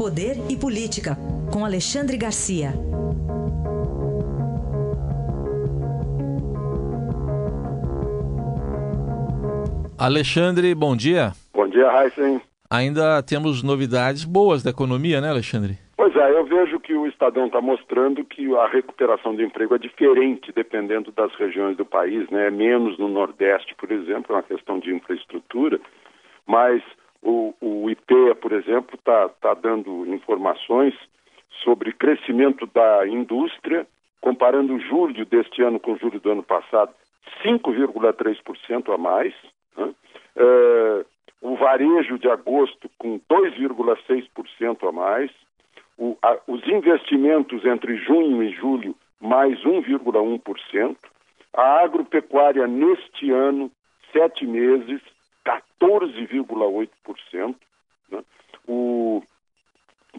Poder e Política, com Alexandre Garcia. Alexandre, bom dia. Bom dia, Heisen. Ainda temos novidades boas da economia, né, Alexandre? Pois é, eu vejo que o Estadão está mostrando que a recuperação do emprego é diferente dependendo das regiões do país, né? É menos no Nordeste, por exemplo, é uma questão de infraestrutura, mas IPEA, por exemplo, está tá dando informações sobre crescimento da indústria, comparando julho deste ano com julho do ano passado, 5,3% a mais. Né? É, o varejo de agosto com 2,6% a mais o, a, os investimentos entre junho e julho, mais 1,1%. A agropecuária, neste ano, sete meses, 14,8%.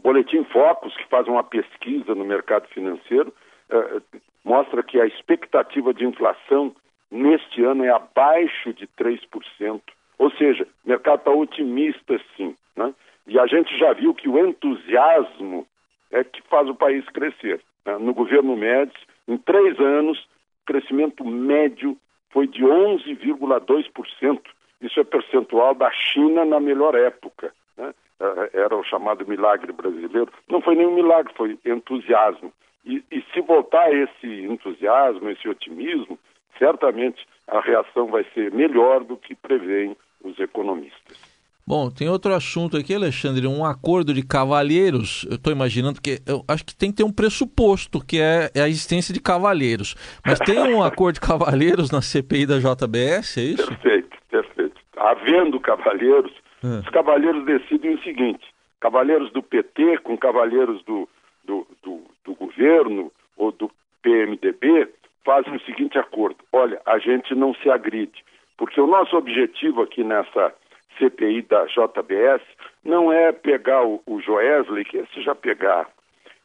O Boletim Focus, que faz uma pesquisa no mercado financeiro, eh, mostra que a expectativa de inflação neste ano é abaixo de 3%. Ou seja, o mercado está otimista, sim. Né? E a gente já viu que o entusiasmo é que faz o país crescer. Né? No governo Médici, em três anos, o crescimento médio foi de 11,2%. Isso é percentual da China na melhor época. Né? É, era o chamado milagre brasileiro. Não foi nenhum milagre, foi entusiasmo. E, e se voltar esse entusiasmo, esse otimismo, certamente a reação vai ser melhor do que preveem os economistas. Bom, tem outro assunto aqui, Alexandre, um acordo de cavalheiros. Eu estou imaginando que eu acho que tem que ter um pressuposto, que é, é a existência de cavalheiros. Mas tem um acordo de cavalheiros na CPI da JBS, é isso? Perfeito, perfeito. Havendo cavalheiros, é. os cavalheiros decidem o seguinte: cavalheiros do PT com cavalheiros do, do, do, do governo ou do PMDB fazem o seguinte acordo: olha, a gente não se agride, porque o nosso objetivo aqui nessa CPI da JBS não é pegar o, o Joesley, que esse já pegar,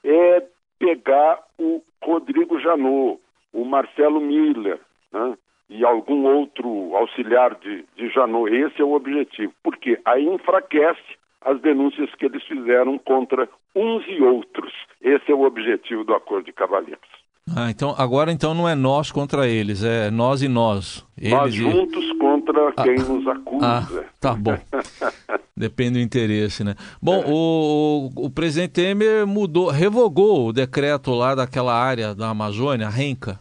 é pegar o Rodrigo Janot, o Marcelo Miller, né? e algum outro auxiliar de, de Janot. Esse é o objetivo, porque aí enfraquece as denúncias que eles fizeram contra uns e outros. Esse é o objetivo do Acordo de Cavalheiros. Ah, então agora então não é nós contra eles, é nós e nós. Eles nós juntos e... contra ah, quem nos acusa. Ah, tá bom. Depende do interesse, né? Bom, é. o, o, presidente Temer mudou, revogou o decreto lá daquela área da Amazônia, a Renca.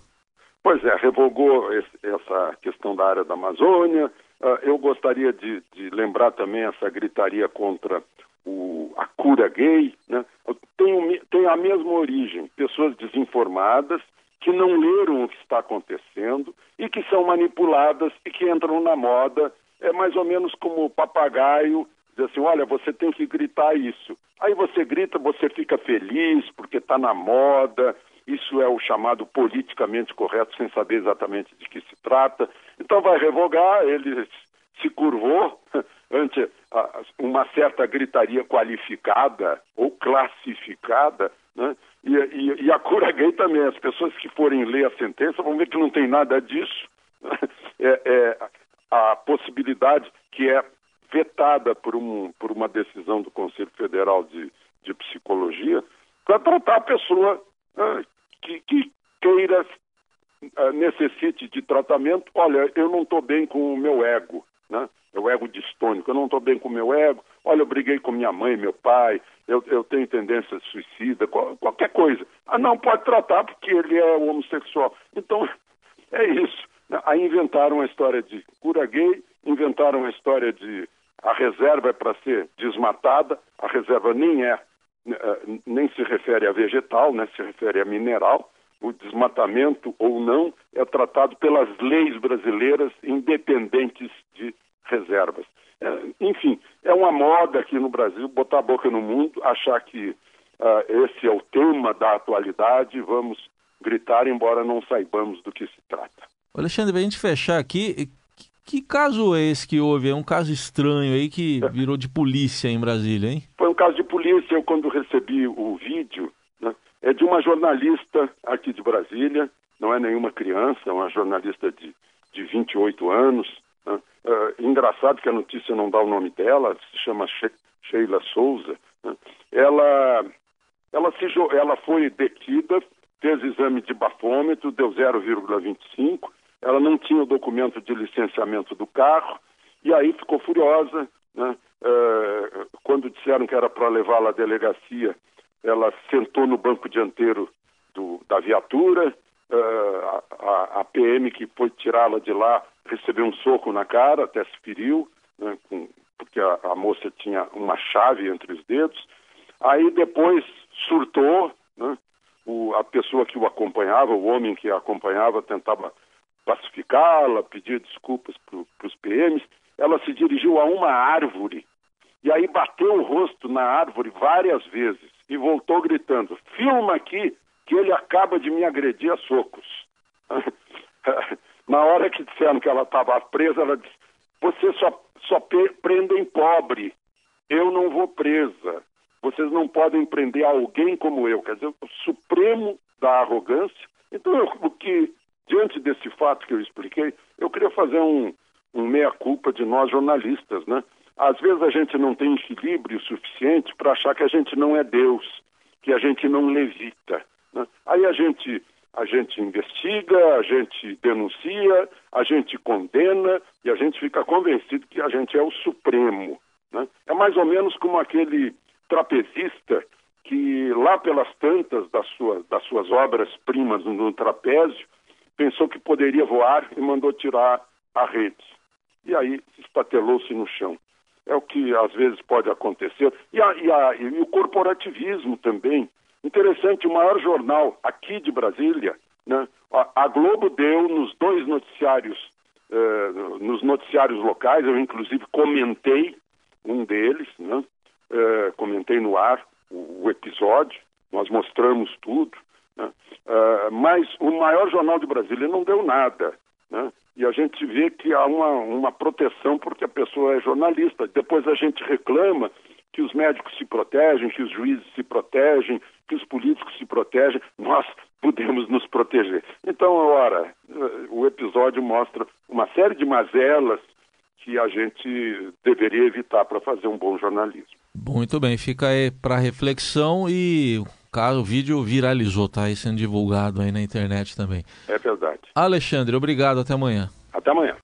Pois é, revogou esse, essa questão da área da Amazônia. Uh, eu gostaria de, de lembrar também essa gritaria contra o, a cura gay, né? tem, tem a mesma origem. Pessoas desinformadas que não leram o que está acontecendo e que são manipuladas e que entram na moda. É mais ou menos como o papagaio diz assim, olha, você tem que gritar isso. Aí você grita, você fica feliz porque está na moda, isso é o chamado politicamente correto, sem saber exatamente de que se trata. Então vai revogar, ele se curvou ante uma certa gritaria qualificada ou classificada, né? E, e, e, a cura gay também. As pessoas que forem ler a sentença vão ver que não tem nada disso. É, é, a possibilidade que é vetada por, um, por uma decisão do Conselho Federal de, de Psicologia para tratar a pessoa né, uh, necessite de tratamento. Olha, eu não estou bem com o meu ego né? O ego distônico. Eu não estou bem com o meu ego. Olha, eu briguei com minha mãe, meu pai. Eu, eu tenho tendência suicida, qual, qualquer coisa. Ah, não, pode tratar porque ele é homossexual. Então, é isso. Aí inventaram a história de cura gay, inventaram a história de a reserva é para ser desmatada, a reserva nem é, eh, nem se refere a vegetal, né, se refere a mineral o desmatamento ou não é tratado pelas leis brasileiras independentes de reservas. É, enfim, é uma moda aqui no Brasil botar a boca no mundo, achar que uh, esse é o tema da atualidade, vamos gritar, embora não saibamos do que se trata. Alexandre, para a gente fechar aqui, que caso é esse que houve? É um caso estranho aí que virou de polícia em Brasília, hein? Foi um caso de polícia. Eu, quando recebi o vídeo, é de uma jornalista aqui de Brasília, não é nenhuma criança, é uma jornalista de, de 28 anos. Né? Uh, engraçado que a notícia não dá o nome dela, se chama She Sheila Souza. Né? Ela, ela, se, ela foi detida, fez exame de bafômetro, deu 0,25. Ela não tinha o documento de licenciamento do carro e aí ficou furiosa. Né? Uh, quando disseram que era para levá-la à delegacia, ela sentou no banco dianteiro do, da viatura. Uh, a, a, PM que foi tirá-la de lá recebeu um soco na cara, até se feriu, né, com, porque a, a, moça tinha uma chave entre os dedos. Aí depois surtou, né, o, a pessoa que o acompanhava, o homem que a acompanhava, tentava pacificá-la, pedir desculpas para os PMs. Ela se dirigiu a uma árvore e aí bateu o rosto na árvore várias vezes e voltou gritando: Filma aqui que ele acaba de me agredir a socos. Na hora que disseram que ela estava presa, ela disse: Você só, só prendem pobre. Eu não vou presa. Vocês não podem prender alguém como eu. Quer dizer, o supremo da arrogância. Então, eu, o que, diante desse fato que eu expliquei, eu queria fazer um, um meia-culpa de nós jornalistas, né? Às vezes a gente não tem equilíbrio suficiente para achar que a gente não é Deus, que a gente não levita. Né? Aí a gente, a gente investiga, a gente denuncia, a gente condena e a gente fica convencido que a gente é o supremo. Né? É mais ou menos como aquele trapezista que lá pelas tantas das suas, das suas obras-primas no trapézio, pensou que poderia voar e mandou tirar a rede. E aí estatelou-se no chão. É o que às vezes pode acontecer. E, a, e, a, e o corporativismo também. Interessante, o maior jornal aqui de Brasília, né, a, a Globo deu nos dois noticiários, eh, nos noticiários locais, eu inclusive comentei um deles, né, eh, comentei no ar o, o, episódio, nós mostramos tudo, né, eh, mas o maior jornal de Brasília não deu nada. Né, e a gente vê que há uma, uma proteção porque a pessoa é jornalista. Depois a gente reclama que os médicos se protegem, que os juízes se protegem, que os políticos se protegem, nós podemos nos proteger. Então, ora, o episódio mostra uma série de mazelas que a gente deveria evitar para fazer um bom jornalismo. Muito bem, fica aí para reflexão e caso o vídeo viralizou, tá aí sendo divulgado aí na internet também. É verdade. Alexandre, obrigado, até amanhã. Até amanhã.